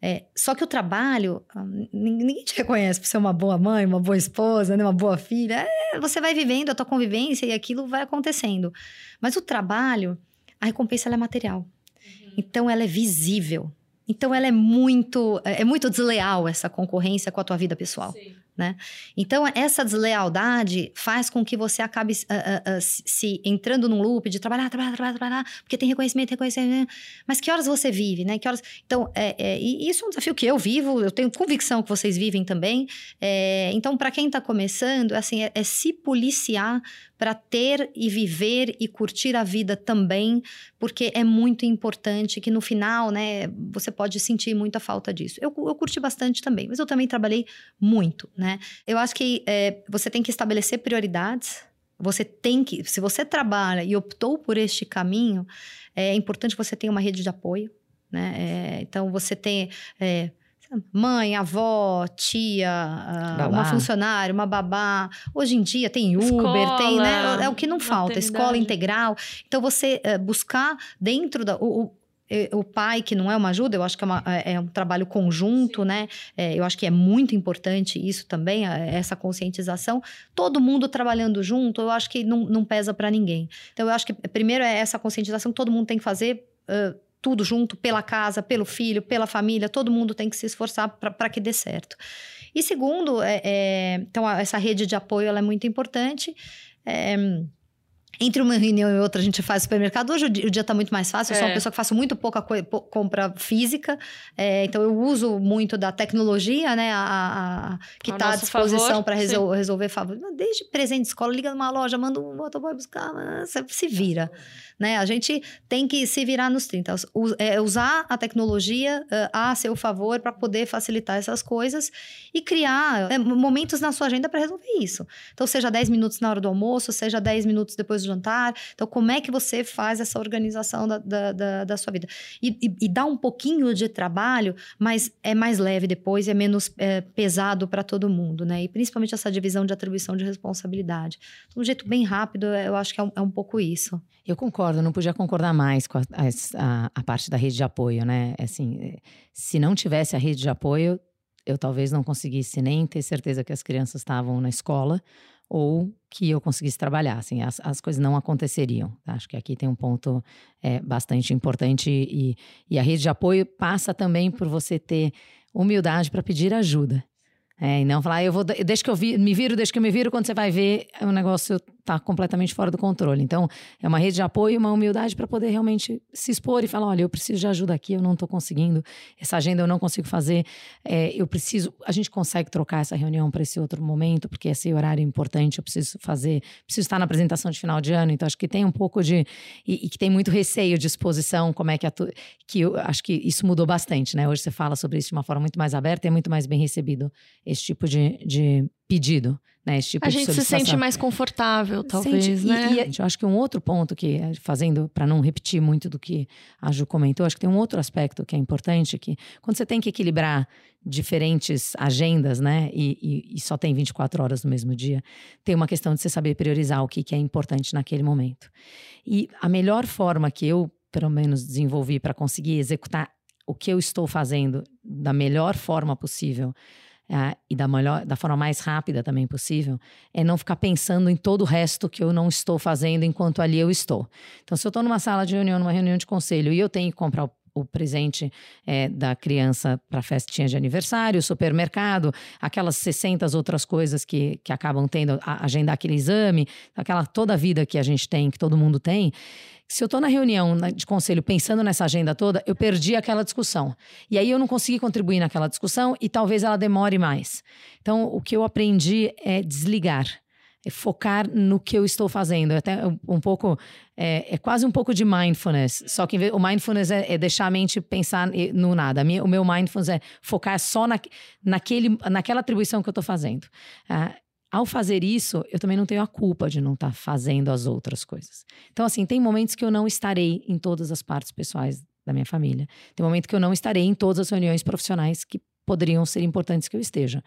É, só que o trabalho, ah, ninguém te reconhece por ser uma boa mãe, uma boa esposa, né? uma boa filha. É, você vai vivendo a tua convivência e aquilo vai acontecendo. Mas o trabalho, a recompensa é material. Uhum. Então ela é visível. Então ela é muito, é, é muito desleal essa concorrência com a tua vida pessoal. Sim né? Então, essa deslealdade faz com que você acabe uh, uh, uh, se entrando num loop de trabalhar, trabalhar, trabalhar, trabalhar, porque tem reconhecimento, reconhecimento. Mas que horas você vive, né? Que horas... Então, é, é, isso é um desafio que eu vivo, eu tenho convicção que vocês vivem também. É, então, para quem está começando, assim, é, é se policiar para ter e viver e curtir a vida também, porque é muito importante que no final, né, você pode sentir muita falta disso. Eu, eu curti bastante também, mas eu também trabalhei muito, né? Eu acho que é, você tem que estabelecer prioridades. Você tem que, se você trabalha e optou por este caminho, é importante que você tenha uma rede de apoio, né? É, então você tem é, mãe, avó, tia, uh, uma funcionária, uma babá. Hoje em dia tem Uber, escola, tem, né? É o que não falta, escola integral. Então você uh, buscar dentro da. O, o, o, pai, que não é uma ajuda, eu acho que é, uma, é, é um trabalho conjunto, Sim. né? É, eu acho que é muito importante isso também, essa conscientização. Todo mundo trabalhando junto, eu acho que não, não pesa para ninguém. Então, eu acho que primeiro é essa conscientização que todo mundo tem que fazer. Uh, tudo junto, pela casa, pelo filho, pela família, todo mundo tem que se esforçar para que dê certo. E segundo, é, é, então essa rede de apoio é muito importante. É, entre uma reunião e outra, a gente faz supermercado. Hoje o dia está muito mais fácil. Eu sou uma é. pessoa que faço muito pouca compra física. É, então, eu uso muito da tecnologia, né? A, a que está à disposição para resol resolver favor. Desde presente de escola, liga numa loja, manda um motoboy buscar. Você se vira. Né? A gente tem que se virar nos 30. É, usar a tecnologia uh, a seu favor para poder facilitar essas coisas e criar é, momentos na sua agenda para resolver isso. Então, seja 10 minutos na hora do almoço, seja 10 minutos depois do jantar. Então, como é que você faz essa organização da, da, da, da sua vida? E, e, e, dá um pouquinho de trabalho, mas é mais leve depois, é menos é, pesado para todo mundo, né? E principalmente essa divisão de atribuição de responsabilidade. De um jeito bem rápido, eu acho que é um, é um pouco isso. Eu concordo, não podia concordar mais com a, a, a, parte da rede de apoio, né? Assim, se não tivesse a rede de apoio, eu talvez não conseguisse nem ter certeza que as crianças estavam na escola ou que eu conseguisse trabalhar, assim, as, as coisas não aconteceriam. Acho que aqui tem um ponto é, bastante importante e, e a rede de apoio passa também por você ter humildade para pedir ajuda. É, e não falar, ah, eu vou, deixa que eu vi, me viro, deixa que eu me viro, quando você vai ver, o negócio está completamente fora do controle. Então, é uma rede de apoio, uma humildade para poder realmente se expor e falar: olha, eu preciso de ajuda aqui, eu não estou conseguindo, essa agenda eu não consigo fazer, é, eu preciso. A gente consegue trocar essa reunião para esse outro momento, porque esse horário é importante, eu preciso fazer, preciso estar na apresentação de final de ano, então acho que tem um pouco de. E, e que tem muito receio de exposição, como é que. Atu, que eu acho que isso mudou bastante, né? Hoje você fala sobre isso de uma forma muito mais aberta e é muito mais bem recebido esse tipo de, de pedido né? Esse tipo a de gente se sente mais confortável, talvez, Sente- e- né? E, eu acho que um outro ponto que, eh, fazendo, para não repetir muito do que a Ju comentou, acho que tem um outro aspecto que é importante, que quando você tem que equilibrar diferentes agendas, né, e, e- e só tem 24 horas no mesmo dia, tem uma questão de você saber priorizar o que, que é importante naquele momento. E a melhor forma que eu, pelo menos, desenvolvi para conseguir executar o que eu estou fazendo da melhor forma possível ah, e da, melhor, da forma mais rápida também possível, é não ficar pensando em todo o resto que eu não estou fazendo enquanto ali eu estou. Então, se eu estou numa sala de reunião, numa reunião de conselho, e eu tenho que comprar o, o presente eh, da criança para festinha de aniversário, supermercado, aquelas 60 outras coisas que, que acabam tendo, a- agendar aquele exame, aquela toda a vida que a gente tem, que todo mundo tem. Se eu estou na reunião de conselho pensando nessa agenda toda, eu perdi aquela discussão. E aí eu não consegui contribuir naquela discussão e talvez ela demore mais. Então, o que eu aprendi é desligar. É focar no que eu estou fazendo. É Até um, pouco. É, é quase um pouco de mindfulness. Só que o mindfulness é, é deixar a mente pensar no nada. O meu mindfulness é focar só na, naquele, naquela atribuição que eu estou fazendo. Ah, ao fazer isso, eu também não tenho a culpa de não estar fazendo as outras coisas. Então, assim, tem momentos que eu não estarei em todas as partes pessoais da minha família. Tem momento que eu não estarei em todas as reuniões profissionais que poderiam ser importantes que eu esteja.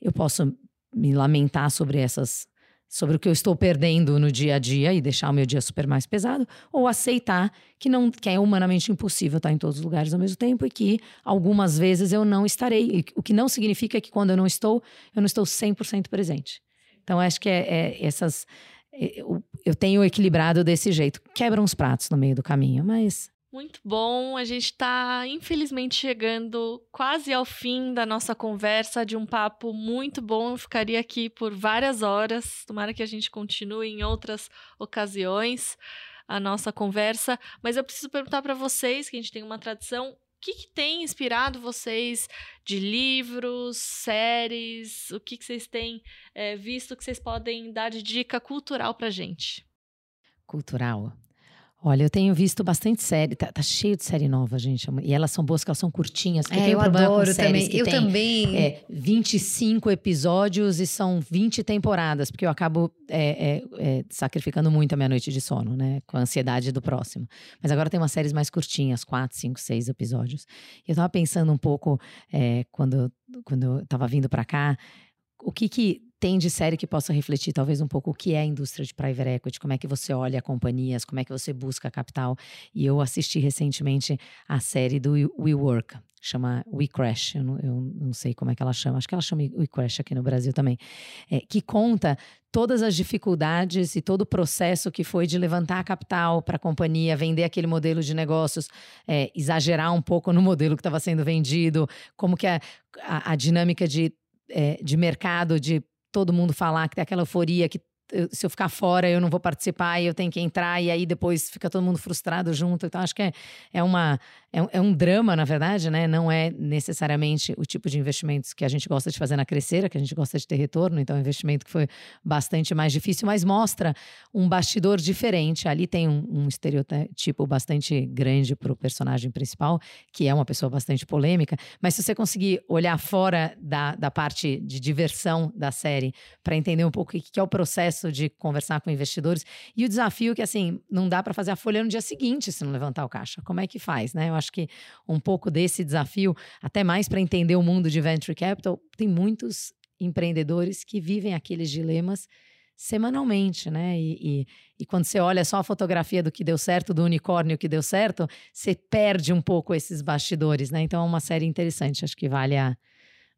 Eu posso me lamentar sobre essas sobre o que eu estou perdendo no dia a dia e deixar o meu dia super mais pesado, ou aceitar que não que é humanamente impossível estar em todos os lugares ao mesmo tempo e que algumas vezes eu não estarei, o que não significa que quando eu não estou, eu não estou 100% presente. Então acho que é, é essas é, eu, eu tenho equilibrado desse jeito. Quebra uns pratos no meio do caminho, mas Muito bom. A gente está, infelizmente, chegando quase ao fim da nossa conversa, de um papo muito bom. Eu ficaria aqui por várias horas. Tomara que a gente continue em outras ocasiões a nossa conversa. Mas eu preciso perguntar para vocês, que a gente tem uma tradição. O que, que tem inspirado vocês de livros, séries? O que, que vocês têm eh, visto que vocês podem dar de dica cultural para gente? cultural. Olha, eu tenho visto bastante série, tá, tá cheio de série nova, gente. E elas são boas, porque elas são curtinhas. É, eu com adoro também. Eu tem, também. É, 25 episódios e são 20 temporadas, porque eu acabo é, é, é, sacrificando muito a minha noite de sono, né? Com a ansiedade do próximo. Mas agora tem umas séries mais curtinhas, 4, 5, 6 episódios. E eu tava pensando um pouco, é, quando, quando eu tava vindo para cá, o que que tem de série que possa refletir talvez um pouco o que é a indústria de private equity, como é que você olha companhias, como é que você busca capital. E eu assisti recentemente a série do WeWork, chama We Crash, eu não, eu não sei como é que ela chama, acho que ela chama We Crash aqui no Brasil também, é, que conta todas as dificuldades e todo o processo que foi de levantar capital para a companhia, vender aquele modelo de negócios, é, exagerar um pouco no modelo que estava sendo vendido, como que a, a, a dinâmica de, é, de mercado, de todo mundo falar que tem aquela euforia que se eu ficar fora eu não vou participar e eu tenho que entrar e aí depois fica todo mundo frustrado junto. Então acho que é, é, uma, é, um, é um drama, na verdade, né? Não é necessariamente o tipo de investimentos que a gente gosta de fazer na Crescera, que a gente gosta de ter retorno. Então é um investimento que foi bastante mais difícil, mas mostra um bastidor diferente. Ali tem um, um estereotipo bastante grande para o personagem principal, que é uma pessoa bastante polêmica. Mas se você conseguir olhar fora da, da parte de diversão da série para entender um pouco o que que é o processo de conversar com investidores e o desafio que, assim, não dá para fazer a folha no dia seguinte se não levantar o caixa. Como é que faz, né? Eu acho que um pouco desse desafio, até mais para entender o mundo de venture capital, tem muitos empreendedores que vivem aqueles dilemas semanalmente, né? E, e, e quando você olha só a fotografia do que deu certo, do unicórnio que deu certo, você perde um pouco esses bastidores, né? Então é uma série interessante, acho que vale, a,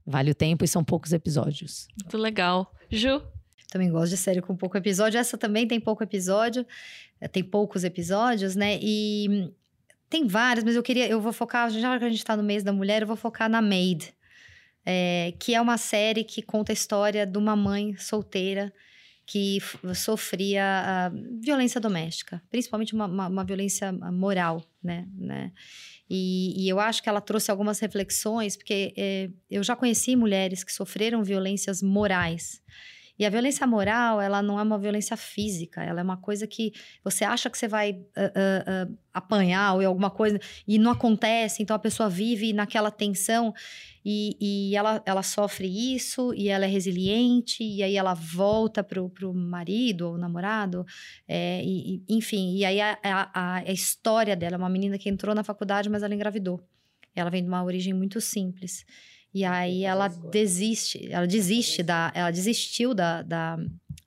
vale o tempo e são poucos episódios. Muito legal. Ju? Também gosto de série com pouco episódio. Essa também tem pouco episódio, eh, tem poucos episódios, né? E tem várias, mas eu queria, eu vou focar, já que a gente tá no mês da mulher, eu vou focar na Maid, eh, que é uma série que conta a história de uma mãe solteira que sofria violência doméstica, principalmente uma, uma- uma violência moral, né? né? E, e eu acho que ela trouxe algumas reflexões, porque eh, eu já conheci mulheres que sofreram violências morais. E a violência moral, ela não é uma violência física, ela é uma coisa que você acha que você vai uh, uh, uh, apanhar ou alguma coisa e não acontece, então a pessoa vive naquela tensão e, e ela, ela sofre isso e ela é resiliente e aí ela volta pro, pro marido ou namorado, é, e, e, enfim, e aí a, a, a história dela é uma menina que entrou na faculdade, mas ela engravidou. Ela vem de uma origem muito simples. E aí ela desiste, ela desiste da, ela desistiu da, da,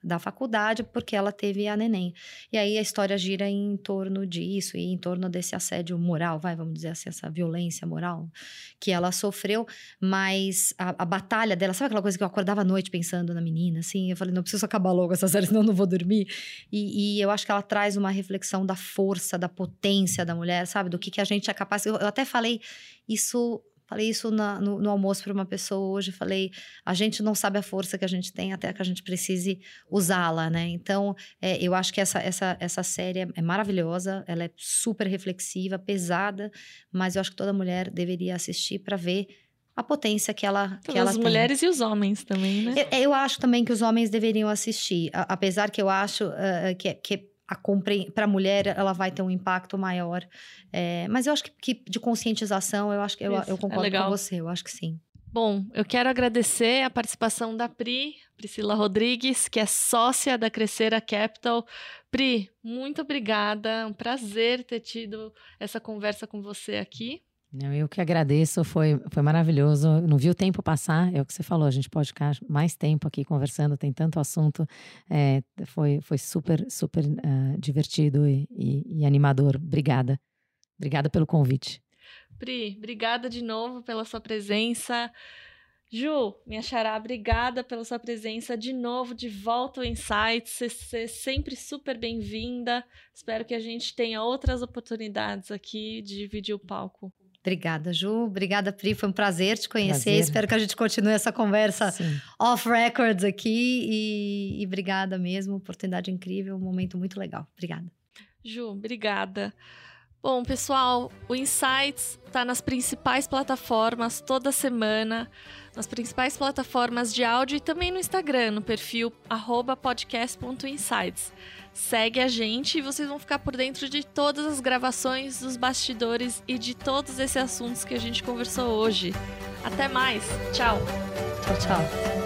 da faculdade porque ela teve a neném. E aí a história gira em torno disso e em torno desse assédio moral, vai, vamos dizer assim, essa violência moral que ela sofreu, mas a, a batalha dela, sabe aquela coisa que eu acordava à noite pensando na menina, assim, eu falei, não preciso acabar logo essa série, senão eu não vou dormir. E, e, eu acho que ela traz uma reflexão da força, da potência da mulher, sabe, do que, que a gente é capaz. eu, eu até falei isso Falei isso na, no, no, almoço para uma pessoa hoje. Falei, a gente não sabe a força que a gente tem até que a gente precise usá-la, né? Então, é, eu acho que essa, essa, essa série é, é maravilhosa, ela é super reflexiva, pesada, mas eu acho que toda mulher deveria assistir para ver a potência que ela, que ela as tem. mulheres e os homens também, né? Eu, eu, acho também que os homens deveriam assistir, apesar que eu acho uh, que, que para a mulher ela vai ter um impacto maior. É, mas eu acho que, que, de conscientização, eu acho que eu, eu é concordo é com você, eu acho que sim. Bom, eu quero agradecer a participação da Pri, Priscila Rodrigues, que é sócia da Crescera Capital. Pri, muito obrigada. É um prazer ter tido essa conversa com você aqui. Eu que agradeço, foi, foi maravilhoso. Não vi o tempo passar, é o que você falou, a gente pode ficar mais tempo aqui conversando, tem tanto assunto. É, foi, foi super, super uh, divertido e, e, e animador. Obrigada. Obrigada pelo convite. Pri, obrigada de novo pela sua presença. Ju, minha xará, obrigada pela sua presença de novo, de volta ao Insights. Você é sempre super bem-vinda. Espero que a gente tenha outras oportunidades aqui de dividir o palco. Obrigada, Ju. Obrigada, Pri. Foi um prazer te conhecer. Prazer. Espero que a gente continue essa conversa off records aqui. E, e obrigada mesmo. Oportunidade incrível, um momento muito legal. Obrigada. Ju, obrigada. Bom, pessoal, o Insights está nas principais plataformas toda semana, nas principais plataformas de áudio e também no Instagram, no perfil podcast.insights. Segue a gente e vocês vão ficar por dentro de todas as gravações, dos bastidores e de todos esses assuntos que a gente conversou hoje. Até mais. Tchau. Tchau, tchau.